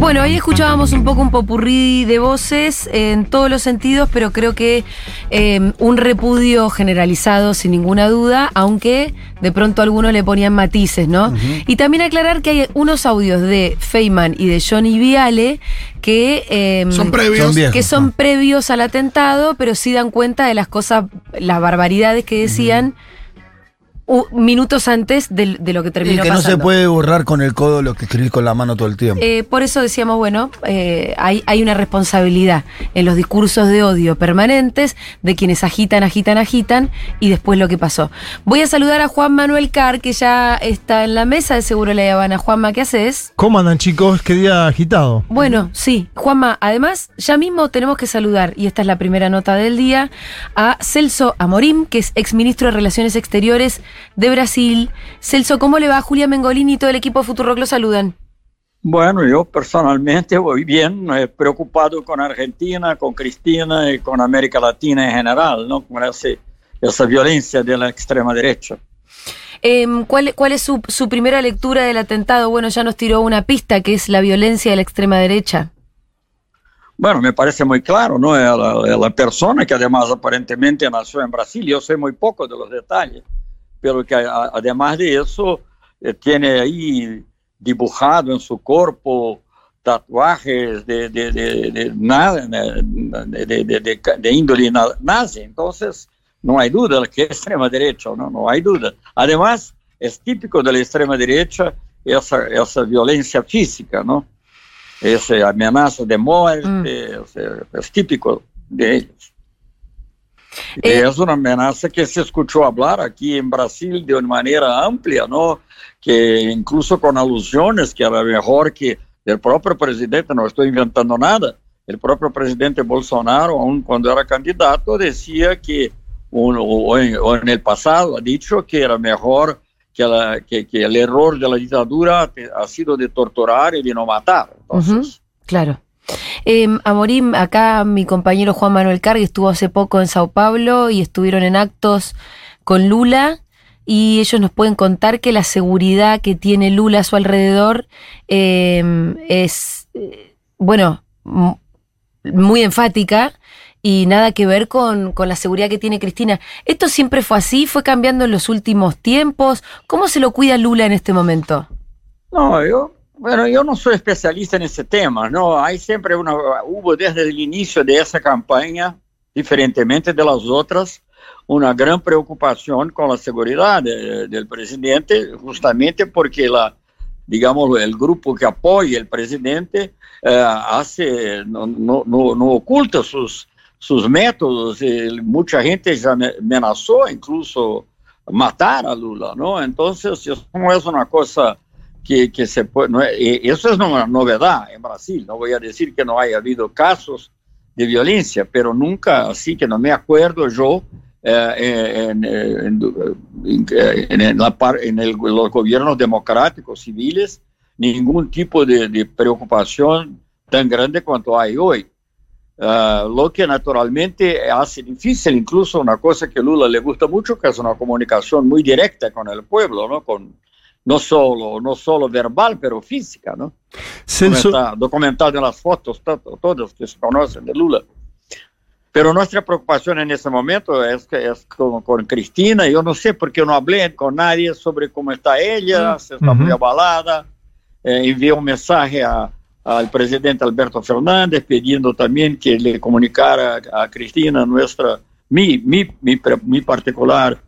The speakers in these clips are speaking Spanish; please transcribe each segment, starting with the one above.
Bueno, ahí escuchábamos un poco un popurrí de voces en todos los sentidos, pero creo que eh, un repudio generalizado sin ninguna duda, aunque de pronto algunos le ponían matices, ¿no? Y también aclarar que hay unos audios de Feynman y de Johnny Viale que eh, Son previos. Son viejos, que son ¿no? previos al atentado, pero sí dan cuenta de las cosas, las barbaridades que decían minutos antes de, de lo que Y terminó que no se puede borrar con el codo lo que escribís con la mano todo el tiempo. Eh, por eso decíamos, bueno, eh, hay, hay una responsabilidad en los discursos de odio permanentes de quienes agitan, agitan, agitan y después lo que pasó. Voy a saludar a Juan Manuel Carr, que ya está en la mesa de Seguro La Habana. Juanma, ¿qué haces? ¿Cómo andan chicos? Qué día agitado. Bueno, sí, Juanma, además ya mismo tenemos que saludar, y esta es la primera nota del día, a Celso Amorim, que es exministro de Relaciones Exteriores de Brasil. Celso, ¿cómo le va? Julia Mengolini y todo el equipo de Futurock lo saludan. Bueno, yo personalmente voy bien, eh, preocupado con Argentina, con Cristina y con América Latina en general, ¿no? Con ese- esa violencia de la extrema derecha. Em, ¿cuál, cuál es su, su primera lectura del atentado? Bueno, ya nos tiró una pista, que es la violencia de la extrema derecha. Bueno, me parece muy claro, ¿no? La, la persona que además aparentemente nació en Brasil, yo sé muy poco de los detalles, pero que a- además de eso eh, tiene ahí dibujado en su cuerpo tatuajes de, de, de, de de, índole na- nazi. Entonces, no hay duda que es extrema derecha, ¿no? No hay duda. Además, es típico de la extrema derecha esa, esa violencia física, ¿no? Esa amenaza de muerte, o sea, es típico de ellos. Eh, es una amenaza que se escuchó hablar aquí en Brasil de una manera amplia, ¿no? Que incluso con alusiones que era mejor que el propio presidente, no estoy inventando nada, el propio presidente Bolsonaro, aun cuando era candidato, decía que, o en, o en el pasado, ha dicho que era mejor que, la- que- que el error de la dictadura ha sido de torturar y de no matar. Entonces, Ujú, claro. Em, Amorim, acá mi compañero Juan Manuel Cargue estuvo hace poco en Sao Paulo y estuvieron en actos con Lula y ellos nos pueden contar que la seguridad que tiene Lula a su alrededor em, es, eh, bueno, muy enfática y nada que ver con, con la seguridad que tiene Cristina. ¿Esto siempre fue así? ¿Fue cambiando en los últimos tiempos? ¿Cómo se lo cuida Lula en este momento? No, yo, bueno, yo no soy especialista en ese tema, ¿no? Hay siempre una, hubo desde el inicio de esa campaña, diferentemente de las otras, una gran preocupación con la seguridad de- del presidente, justamente porque la, digamos, el grupo que apoya al presidente eh, hace, no, no, oculta sus, sus métodos, y mucha gente ya me- amenazó incluso matar a Lula, ¿no? Entonces, eso no es una cosa que, que se puede, no y eso es una novedad en Brasil, no voy a decir que no haya habido casos de violencia, pero nunca, así que no me acuerdo yo, eh, en, en- en- en- la en los gobiernos democráticos civiles, ningún tipo de, de preocupación tan grande cuanto hay hoy. Ah, lo que naturalmente hace difícil, incluso una cosa que Lula le gusta mucho, que es una comunicación muy directa con el pueblo, ¿no? Con, no solo, no solo verbal, pero física, ¿no? Celso, está documentado en las fotos, to- todos que se conocen de Lula. Pero nuestra preocupación en ese momento es, que es con, con Cristina. Yo no sé por qué no hablé con nadie sobre cómo está ella, si está muy abalada. Eh, envié un mensaje a- al presidente Alberto Fernández pidiendo también que le comunicara a Cristina nuestra, mi, mi, mi, mi particular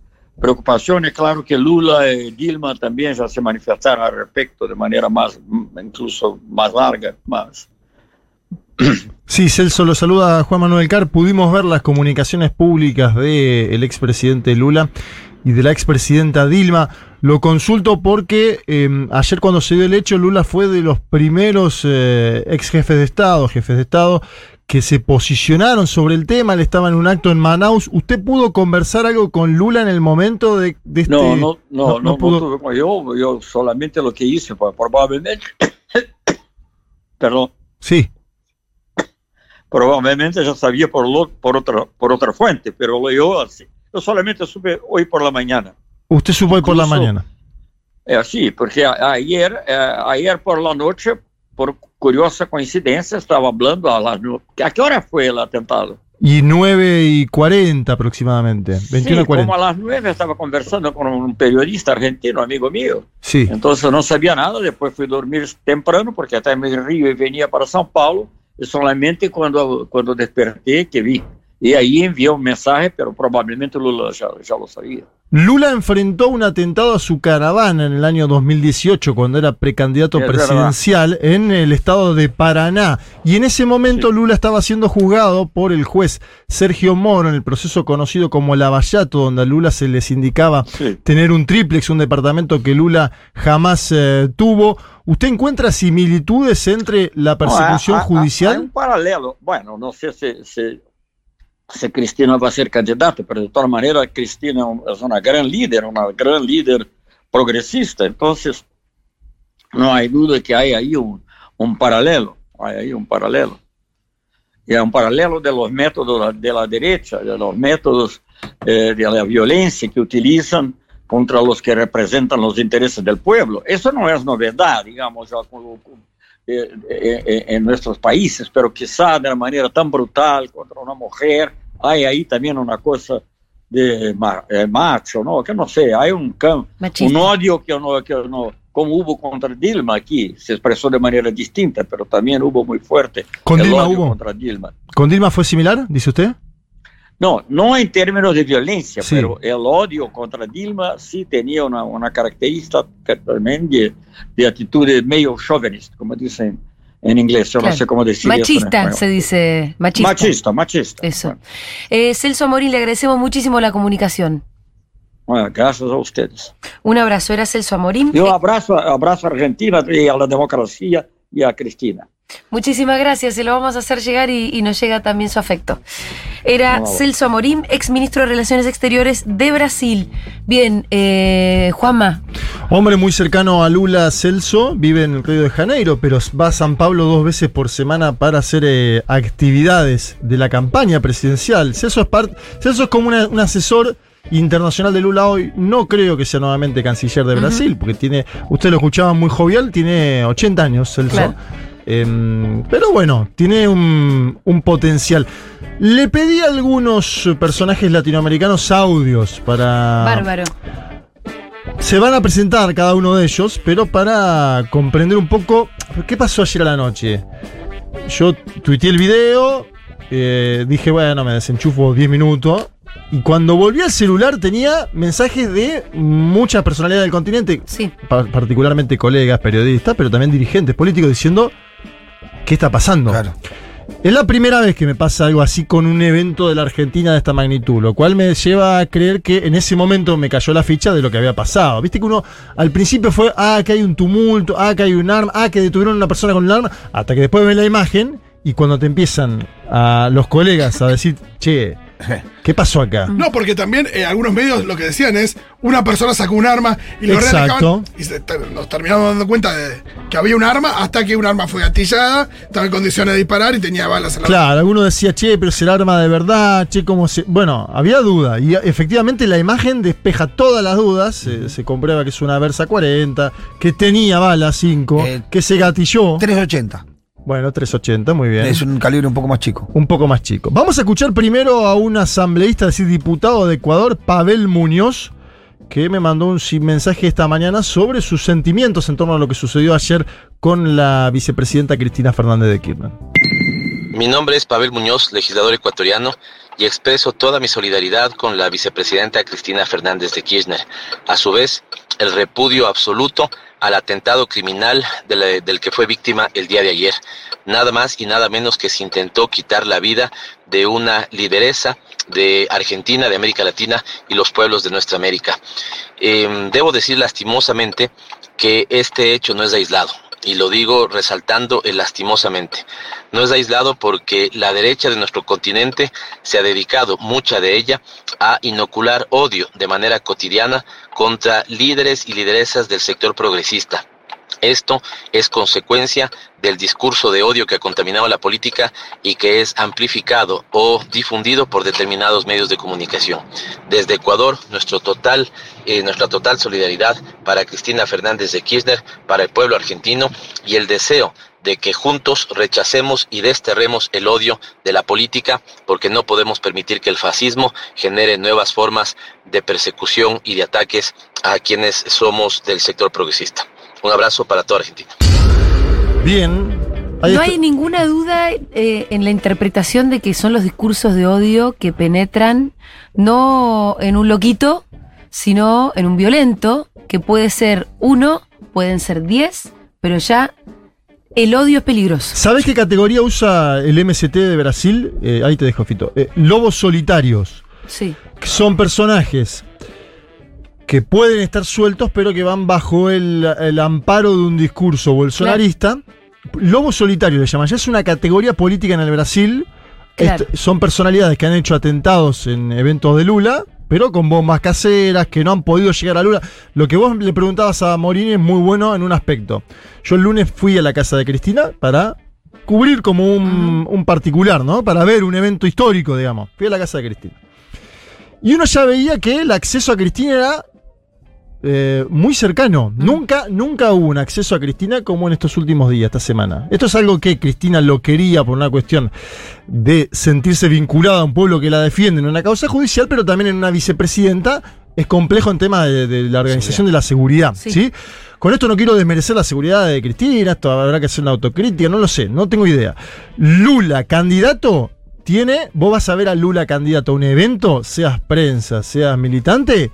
preocupación. Es claro que Lula y Dilma también ya se manifestaron al respecto de manera más, incluso más larga, más. sí, Celso lo saluda Juan Manuel Carr. Pudimos ver las comunicaciones públicas del expresidente Lula y de la expresidenta Dilma. Lo consulto porque eh, ayer cuando se dio el hecho, Lula fue de los primeros eh, ex jefes de Estado, jefes de Estado, que se posicionaron sobre el tema. Él estaba en un acto en Manaus. ¿Usted pudo conversar algo con Lula en el momento de, de este... No, no, no, no, no pudo- con- yo, yo solamente lo que hice probablemente, perdón, Sí, probablemente ya sabía por, lo- por, otra, por otra fuente, pero lo yo así. Yo solamente supe hoy por la mañana. usted supo hoy por la mañana. É assim, porque ayer, ayer por la noche, por curiosa coincidência, estava falando a, las, a que hora foi o atentado? Y 9 y 40 aproximadamente, 21 sí, 40. como a las 9 estaba conversando con un periodista argentino, amigo mío. Sí. Entonces no sabía nada, después fui dormir temprano, porque até me Rio y venía para São Paulo, y solamente cuando, cuando desperté que vi. Y ahí envió un mensaje, pero probablemente Lula ya, ya lo sabía. Lula enfrentó un atentado a su caravana en el año 2018, cuando era precandidato Es presidencial en el estado de Paraná. Y en ese momento Sí. Lula estaba siendo juzgado por el juez Sergio Moro en el proceso conocido como Lavallato, donde a Lula se les indicaba Sí. tener un triplex, un departamento que Lula jamás eh, tuvo. ¿Usted encuentra similitudes entre la persecución No, judicial? um paralelo. Bueno, não sei se, se, se Cristina vai ser candidata, mas de toda maneira, Cristina é uma grande líder, uma grande líder progressista. Então, não há dúvida que há aí um, um paralelo. Há aí um paralelo. E é um paralelo de los métodos de la derecha, de los métodos eh, de la violencia que utilizan contra los que representan los intereses del pueblo. Eso no es novedad, digamos, ya con- con- eh, eh, eh, en nuestros países, pero quizá de una manera tan brutal contra una mujer, hay ahí también una cosa de ma- eh, macho, ¿no? Que no sé, hay un, un odio que no, que no, como hubo contra Dilma aquí, se expresó de manera distinta, pero también hubo muy fuerte ¿Con el Dilma odio hubo? contra Dilma. ¿Con Dilma fue similar, dice usted? No, no en términos de violencia, Sí. pero el odio contra Dilma sí tenía una, una característica también de, de actitudes medio chauvinist, como dicen en inglés. Yo Claro. no sé cómo decir Machista, se dice. Machista. Machista, machista. Eso. Bueno, Eh, Celso Morín, le agradecemos muchísimo la comunicación. bueno, gracias a ustedes. Un abrazo, era Celso Amorín. Yo Eh, abrazo, abrazo a Argentina y a la democracia y a Cristina. Muchísimas gracias, se lo vamos a hacer llegar y, y nos llega también su afecto. Era. Celso Amorim, ex ministro de Relaciones Exteriores de Brasil. Bien, eh, Juanma, Hombre muy cercano a Lula Celso, vive en Río de Janeiro, pero va a San Pablo dos veces por semana para hacer eh, actividades de la campaña presidencial. Celso es, part- Celso es como una- un asesor internacional de Lula hoy. No creo que sea nuevamente canciller de Brasil, porque tiene, usted lo escuchaba muy jovial, tiene 80 años Celso. Claro. Em, pero bueno, tiene un, un potencial. Le pedí a algunos personajes latinoamericanos audios para, bárbaro. se van a presentar cada uno de ellos, pero para comprender un poco qué pasó ayer a la noche. Yo tuiteé el video, eh, dije, bueno, me desenchufo 10 minutos. Y cuando volví al celular tenía mensajes de muchas personalidades del continente, Sí, pa- particularmente colegas, periodistas, pero también dirigentes políticos diciendo, ¿qué está pasando? Claro. Es la primera vez que me pasa algo así con un evento de la Argentina de esta magnitud, lo cual me lleva a creer que en ese momento me cayó la ficha de lo que había pasado. Viste que uno al principio fue, ah, que hay un tumulto, ah, que hay un arma, ah, que detuvieron a una persona con un arma, hasta que después ves la imagen y cuando te empiezan a los colegas a decir, che, ¿qué pasó acá? No, porque también eh, algunos medios lo que decían es una persona sacó un arma y lo Exacto. y se nos terminamos dando cuenta de que había un arma hasta que un arma fue gatillada, estaba en condiciones de disparar y tenía balas en la Claro, alguno decía, che, pero es el arma de verdad, che, cómo se. Bueno, había duda. Y efectivamente la imagen despeja todas las dudas. Se, se comprueba que es una Versa 40, que tenía balas 5, Eh, que se gatilló. 380. Bueno, 380, muy bien. Es un calibre un poco más chico. Un poco más chico. Vamos a escuchar primero a un asambleísta, es decir, diputado de Ecuador, Pavel Muñoz, que me mandó un mensaje esta mañana sobre sus sentimientos en torno a lo que sucedió ayer con la vicepresidenta Cristina Fernández de Kirchner. Mi nombre es Pavel Muñoz, legislador ecuatoriano, y expreso toda mi solidaridad con la vicepresidenta Cristina Fernández de Kirchner. A su vez, el repudio absoluto al atentado criminal del que fue víctima el día de ayer. Nada más y nada menos que se intentó quitar la vida de una lideresa de Argentina, de América Latina y los pueblos de nuestra América. Em, debo decir lastimosamente que este hecho no es aislado. Y lo digo resaltando el lastimosamente. No es aislado porque la derecha de nuestro continente se ha dedicado, mucha de ella, a inocular odio de manera cotidiana contra líderes y lideresas del sector progresista. Esto es consecuencia del discurso de odio que ha contaminado la política y que es amplificado o difundido por determinados medios de comunicación. Desde Ecuador, nuestro eh, nuestra total solidaridad para Cristina Fernández de Kirchner, para el pueblo argentino y el deseo de que juntos rechacemos y desterremos el odio de la política porque no podemos permitir que el fascismo genere nuevas formas de persecución y de ataques a quienes somos del sector progresista. Un abrazo para toda Argentina. Bien. no hay ninguna duda eh, en la interpretación de que son los discursos de odio que penetran no en un loquito, sino en un violento, que puede ser uno, pueden ser diez, pero ya el odio es peligroso. ¿Sabes qué categoría usa el MST de Brasil? Eh, ahí te dejo, Fito. Eh, lobos solitarios. Sí. son personajes que pueden estar sueltos, pero que van bajo el, amparo de un discurso bolsonarista. Lobo solitario le llaman. Ya es una categoría política en el Brasil. son personalidades que han hecho atentados en eventos de Lula, pero con bombas caseras, que no han podido llegar a Lula. Lo que vos le preguntabas a Morini es muy bueno en un aspecto. Yo el lunes fui a la casa de Cristina para cubrir como un, un particular, ¿no? Para ver un evento histórico, digamos. Fui a la casa de Cristina. Y uno ya veía que el acceso a Cristina era eh, muy cercano. Nunca, nunca hubo un acceso a Cristina como en estos últimos días, esta semana. Esto es algo que Cristina lo quería por una cuestión de sentirse vinculada a un pueblo que la defiende en una causa judicial, pero también en una vicepresidenta. Es complejo en tema de, la organización de la seguridad. Sí. Con esto no quiero desmerecer la seguridad de Cristina, esto habrá que hacer una autocrítica, no lo sé, no tengo idea. Lula, candidato, tiene, vos vas a ver a Lula candidato a un evento, seas prensa, seas militante,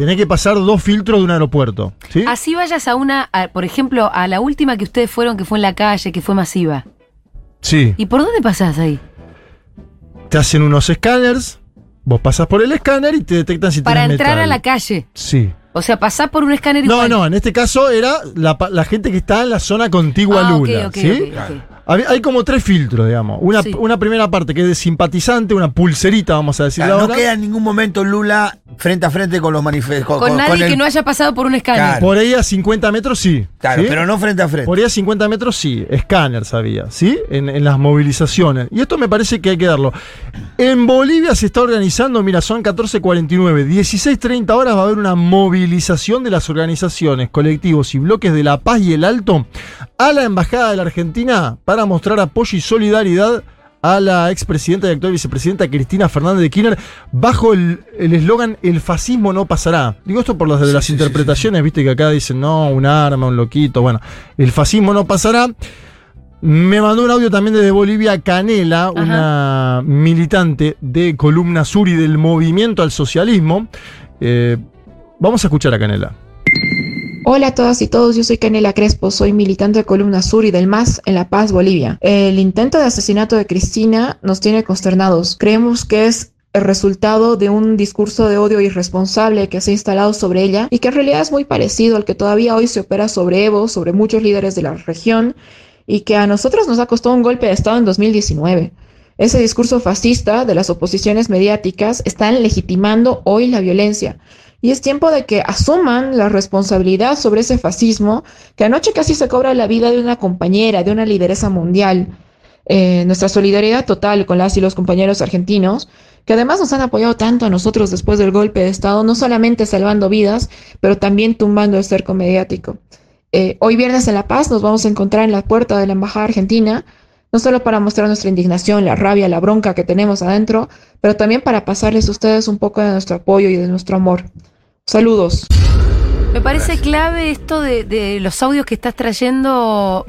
tenés que pasar dos filtros de un aeropuerto. ¿sí? Así vayas a una, por ejemplo, a la última que ustedes fueron, que fue en la calle, que fue masiva. Sí. ¿Y por dónde pasás ahí? Te hacen unos escáneres, vos pasas por el escáner y te detectan si Para entrar a la calle. Sí. O sea, pasás por un escáner No, no, en este caso era la, gente que está en la zona contigua a ah, Lula. ¿sí? Hay como tres filtros, digamos. Una, una, primera parte que es de simpatizante, una pulserita, vamos a decir. no queda en ningún momento Lula frente a frente con los manifestantes. Con, nadie que no haya pasado por un escáner. Por ahí a 50 metros sí. Claro, pero no frente a frente. Por ahí a 50 metros sí. Escáner sabía, ¿sí? En, en, las movilizaciones. Y esto me parece que hay que darlo. En Bolivia se está organizando, mira, son 14.49. 16.30 horas va a haber una movilización de las organizaciones, colectivos y bloques de La Paz y el Alto a la Embajada de la Argentina para mostrar apoyo y solidaridad a la expresidenta y actual vicepresidenta Cristina Fernández de Kirchner bajo el eslogan el, fascismo no pasará. Digo esto por las de las interpretaciones, viste que acá dicen no, un arma, un loquito, bueno, el fascismo no pasará. Me mandó un audio también desde Bolivia Canela, una militante de Columna Sur y del movimiento al socialismo. Eh, vamos a escuchar a Canela. Hola a todas y todos, yo soy Canela Crespo, soy militante de Columna Sur y del MAS en La Paz, Bolivia. El intento de asesinato de Cristina nos tiene consternados. Creemos que es el resultado de un discurso de odio irresponsable que se ha instalado sobre ella y que en realidad es muy parecido al que todavía hoy se opera sobre Evo, sobre muchos líderes de la región y que a nosotros nos ha costado un golpe de Estado en 2019. Ese discurso fascista de las oposiciones mediáticas están legitimando hoy la violencia. Y es tiempo de que asuman la responsabilidad sobre ese fascismo que anoche casi se cobra la vida de una compañera, de una lideresa mundial. Eh, nuestra solidaridad total con las y los compañeros argentinos, que además nos han apoyado tanto a nosotros después del golpe de Estado, no solamente salvando vidas, pero también tumbando el cerco mediático. Eh, hoy viernes en La Paz nos vamos a encontrar en la puerta de la Embajada Argentina, no solo para mostrar nuestra indignación, la rabia, la bronca que tenemos adentro, pero también para pasarles a ustedes un poco de nuestro apoyo y de nuestro amor. Saludos. Me parece clave esto de, los audios que estás trayendo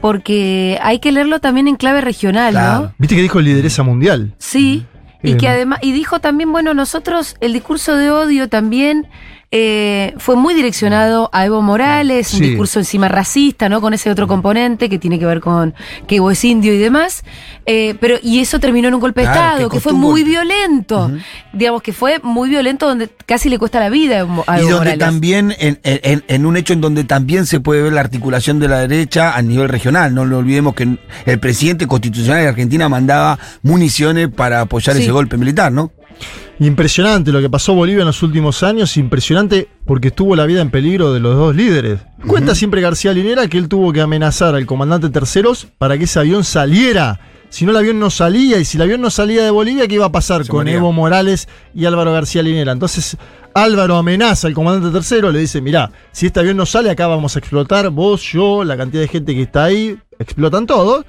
porque hay que leerlo también en clave regional, ¿no? Viste que dijo lideresa mundial. Sí, y que además, y dijo también, bueno, nosotros el discurso de odio también eh, fue muy direccionado a Evo Morales, un discurso encima racista, ¿no? Con ese otro componente que tiene que ver con que Evo es indio y demás. Eh, pero, y eso terminó en un golpe de Estado, que, fue muy violento. Digamos que fue muy violento, donde casi le cuesta la vida a Evo, Y donde también, en, un hecho en donde también se puede ver la articulación de la derecha a nivel regional. No lo olvidemos que el presidente constitucional de Argentina mandaba municiones para apoyar ese golpe militar, ¿no? Impresionante lo que pasó Bolivia en los últimos años, impresionante porque estuvo la vida en peligro de los dos líderes. Cuenta siempre García Linera que él tuvo que amenazar al comandante terceros para que ese avión saliera. Si no, el avión no salía, y si el avión no salía de Bolivia, ¿qué iba a pasar Se con moría. Evo Morales y Álvaro García Linera? Entonces, Álvaro amenaza al comandante tercero, le dice, mirá, si este avión no sale, acá vamos a explotar, vos, yo, la cantidad de gente que está ahí, explotan todos.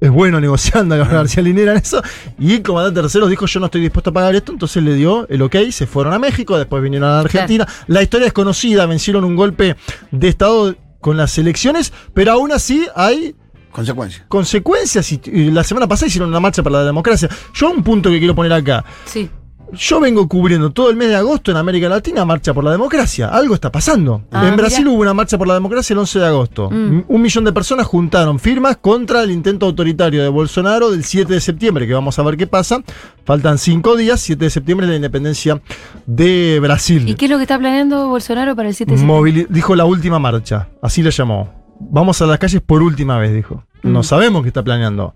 Es bueno negociando a García Linera en eso. Y el comandante tercero dijo: Yo no estoy dispuesto a pagar esto. Entonces le dio el ok. Se fueron a México. Después vinieron a Argentina. La historia es conocida. Vencieron un golpe de Estado con las elecciones. Pero aún así hay Consecuencia. consecuencias. Y, y la semana pasada hicieron una marcha para la democracia. Yo, un punto que quiero poner acá. Sí. Yo vengo cubriendo todo el mes de agosto en América Latina marcha por la democracia. Algo está pasando. Ah, en Brasil mirá. hubo una marcha por la democracia el 11 de agosto. Mm. Un millón de personas juntaron firmas contra el intento autoritario de Bolsonaro del 7 de septiembre, que vamos a ver qué pasa. Faltan cinco días. 7 de septiembre es la independencia de Brasil. ¿Y qué es lo que está planeando Bolsonaro para el 7 de septiembre? Movili- dijo la última marcha. Así le llamó. Vamos a las calles por última vez, dijo. No Mm. sabemos qué está planeando.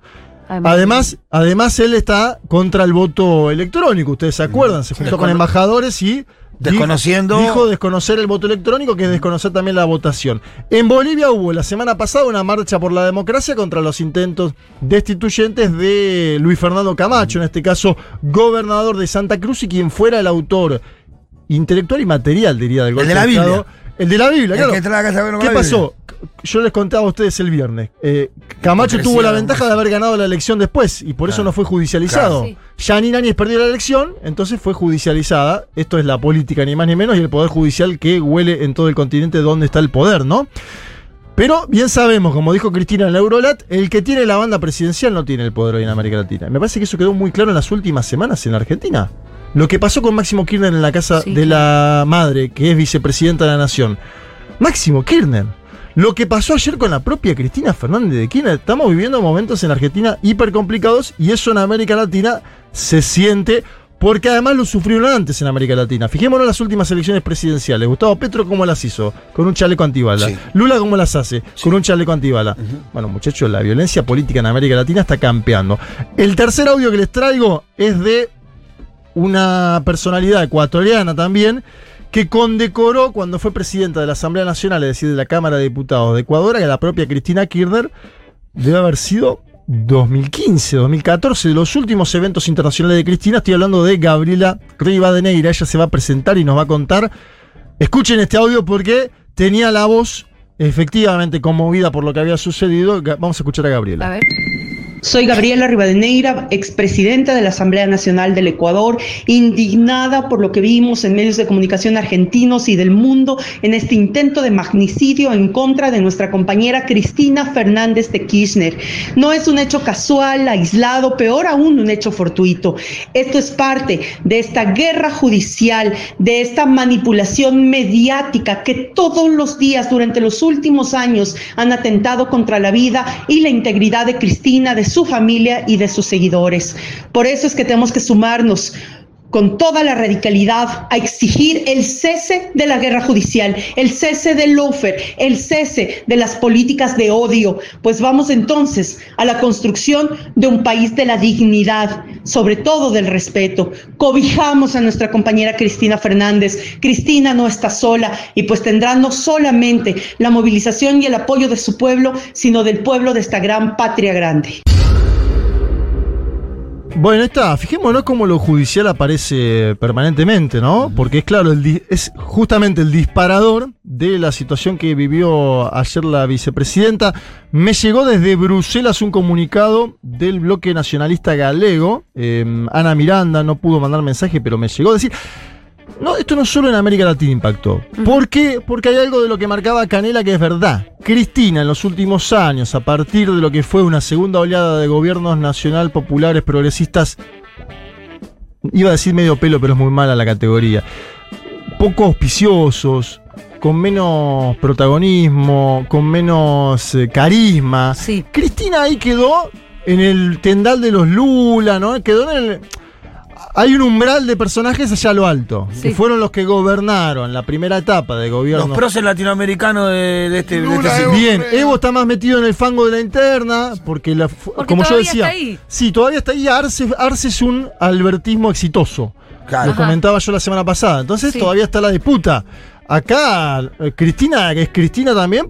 Además, además él está contra el voto electrónico. Ustedes se acuerdan, se juntó con embajadores y Desconociendo- Dijo, dijo desconocer el voto electrónico, que es desconocer también la votación. En Bolivia hubo la semana pasada una marcha por la democracia contra los intentos destituyentes de Luis Fernando Camacho, en este caso gobernador de Santa Cruz y quien fuera el autor intelectual y material, diría, del golpe de la Estado. Biblia. El de la Biblia, El claro. que ¿Qué la pasó? Yo les contaba a ustedes el viernes. Eh, Camacho tuvo la ventaja de haber ganado la elección después y por eso no fue judicializado. Claro. Yanni Áñez perdió la elección, entonces fue judicializada. Esto es la política, ni más ni menos, y el poder judicial que huele en todo el continente donde está el poder, ¿no? Pero bien sabemos, como dijo Cristina en la Eurolat, el que tiene la banda presidencial no tiene el poder hoy en América Latina. Me parece que eso quedó muy claro en las últimas semanas en la Argentina. Lo que pasó con Máximo Kirchner en la casa Sí, de la madre, que es vicepresidenta de la nación. Máximo Kirchner. Lo que pasó ayer con la propia Cristina Fernández de Kirchner. Estamos viviendo momentos en la Argentina hiper complicados y eso en América Latina se siente porque además lo sufrieron antes en América Latina. Fijémonos en las últimas elecciones presidenciales. Gustavo Petro cómo las hizo, con un chaleco antibala. Sí. Lula cómo las hace, con un chaleco antibala. Bueno, muchachos, la violencia política en América Latina está campeando. El tercer audio que les traigo es de una personalidad ecuatoriana también, que condecoró cuando fue presidenta de la Asamblea Nacional, es decir, de la Cámara de Diputados de Ecuador, a la propia Cristina Kirchner, debe haber sido 2015, 2014, de los últimos eventos internacionales de Cristina. Estoy hablando de Gabriela Rivadeneira. Ella se va a presentar y nos va a contar. Escuchen este audio porque tenía la voz efectivamente conmovida por lo que había sucedido. Vamos a escuchar a Gabriela. A ver. Soy Gabriela Rivadeneira, expresidenta de la Asamblea Nacional del Ecuador, indignada por lo que vimos en medios de comunicación argentinos y del mundo en este intento de magnicidio en contra de nuestra compañera Cristina Fernández de Kirchner. No es un hecho casual, aislado, peor aún un hecho fortuito. Esto es parte de esta guerra judicial, de esta manipulación mediática que todos los días durante los últimos años han atentado contra la vida y la integridad de Cristina, de su familia y de sus seguidores. Por eso es que tenemos que sumarnos con toda la radicalidad a exigir el cese de la guerra judicial, el cese del lofer, el cese de las políticas de odio, pues vamos entonces a la construcción de un país de la dignidad, sobre todo del respeto. Cobijamos a nuestra compañera Cristina Fernández. Cristina no está sola y pues tendrá no solamente la movilización y el apoyo de su pueblo, sino del pueblo de esta gran patria grande. Bueno, está. Fijémonos cómo lo judicial aparece permanentemente, ¿no? Porque es claro, el es justamente el disparador de la situación que vivió ayer la vicepresidenta. Me llegó desde Bruselas un comunicado del bloque nacionalista galego. Eh, Ana Miranda no pudo mandar mensaje, pero me llegó a decir. No, esto no solo en América Latina impactó. ¿Por qué? Porque hay algo de lo que marcaba Canela que es verdad. Cristina en los últimos años, a partir de lo que fue una segunda oleada de gobiernos nacional populares progresistas, iba a decir medio pelo, pero es muy mala la categoría, poco auspiciosos, con menos protagonismo, con menos eh, carisma. Sí. Cristina ahí quedó en el tendal de los Lula, ¿no? Quedó en el... Hay un umbral de personajes allá a lo alto, Sí. que fueron los que gobernaron la primera etapa de gobierno. Los próceres latinoamericanos de, de este, de Lula, este Evo. siglo. Bien, Evo está más metido en el fango de la interna, porque, la, Porque como yo todavía decía, está ahí. sí, todavía está ahí. Arce, Arce es un albertismo exitoso. Claro. Lo Ajá. comentaba yo la semana pasada. Entonces Sí. todavía está la disputa. acá eh, Cristina, que es Cristina también,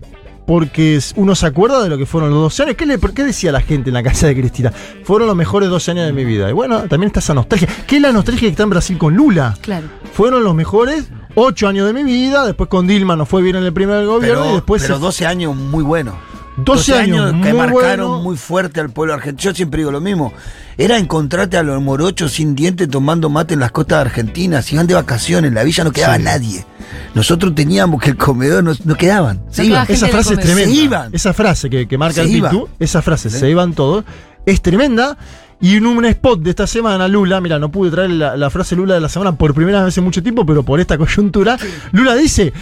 porque uno se acuerda de lo que fueron los 12 años. ¿Qué, le, qué decía la gente en la casa de Cristina? Fueron los mejores 12 años de mi vida. Y bueno, también está esa nostalgia. ¿Qué es la nostalgia que está en Brasil con Lula? Claro. Fueron los mejores 8 años de mi vida. Después con Dilma nos fue bien en el primer gobierno. y Pero, después pero se- 12 años muy buenos. 12 años que muy marcaron bueno. muy fuerte al pueblo argentino. Yo siempre digo lo mismo. Era encontrarte a los morochos sin dientes tomando mate en las costas de Argentina. Si iban de vacaciones, en la villa no quedaba Sí. nadie. Nosotros teníamos que el comedor no, no quedaban. Se No iban. Esa frase es tremenda. Se iban. Esa frase que, que marca Se el. Pitu, esa frase, Sí. se iban todos, es tremenda. Y en un spot de esta semana, Lula, mira, no pude traer la, la frase Lula de la semana por primera vez en mucho tiempo, pero por esta coyuntura, Lula dice,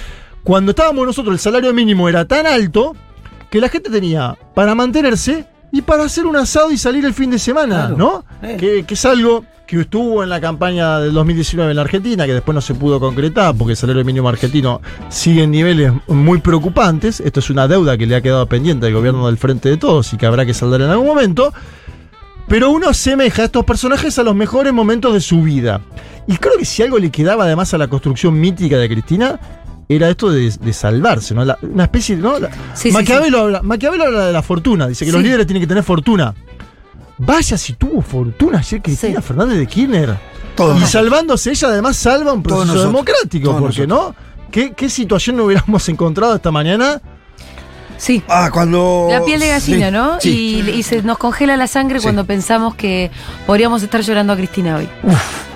cuando estábamos nosotros el salario mínimo era tan alto que la gente tenía para mantenerse y para hacer un asado y salir el fin de semana, Claro. ¿no? Eh. Que, que es algo que estuvo en la campaña del 2019 en la Argentina, que después no se pudo concretar porque el salario mínimo argentino sigue en niveles muy preocupantes. Esto es una deuda que le ha quedado pendiente al gobierno del Frente de Todos y que habrá que saldar en algún momento. Pero uno asemeja a estos personajes a los mejores momentos de su vida. Y creo que si algo le quedaba además a la construcción mítica de Cristina, era esto de, de salvarse, ¿no? La- una especie de. ¿no? La- Sí, sí, Maquiavelo, Habla, Maquiavelo habla de la fortuna, dice que los líderes tienen que tener fortuna. Vaya si tuvo fortuna ayer Cristina Sí. Fernández de Kirchner. Todos y nosotros. salvándose ella, además salva un proceso democrático, Todos porque ¿no? ¿Qué, ¿Qué situación no hubiéramos encontrado esta mañana? Sí. Ah, cuando. La piel de gallina, Sí, ¿no? sí. Y, y se nos congela la sangre Sí. cuando pensamos que podríamos estar llorando a Cristina hoy.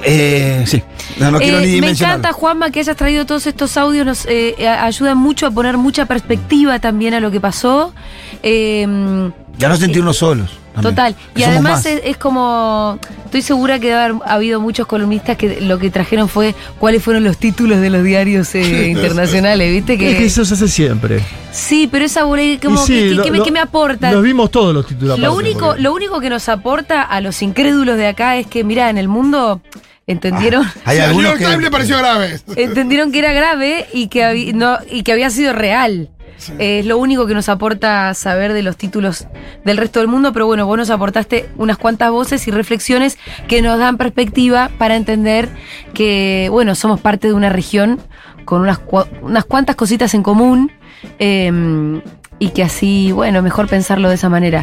Eh, sí. No, no quiero Eh, ni me encanta, Juanma, que hayas traído todos estos audios. Nos eh, a- ayudan mucho a poner mucha perspectiva también a lo que pasó. Eh, Ya no sentirnos solos. también, Total. que Y además más. es, es como. Estoy segura que debe haber habido muchos columnistas que lo que trajeron fue cuáles fueron los títulos de los diarios eh, internacionales, ¿viste? Es que Que, eso se hace siempre. sí, pero esa como sí, que, que- lo- que me, lo- que me aporta. Los vimos todos los títulos. Lo aparte, único, porque- lo único que nos aporta a los incrédulos de acá es que, mira, en el mundo entendieron. Hay al New algunos que. Le pareció grave. entendieron que era grave y que, no, y que había sido real. Eh, es lo único que nos aporta saber de los títulos del resto del mundo, pero bueno, vos nos aportaste unas cuantas voces y reflexiones que nos dan perspectiva para entender que, bueno, somos parte de una región con unas, unas cuantas cositas en común eh, y que así, bueno, mejor pensarlo de esa manera.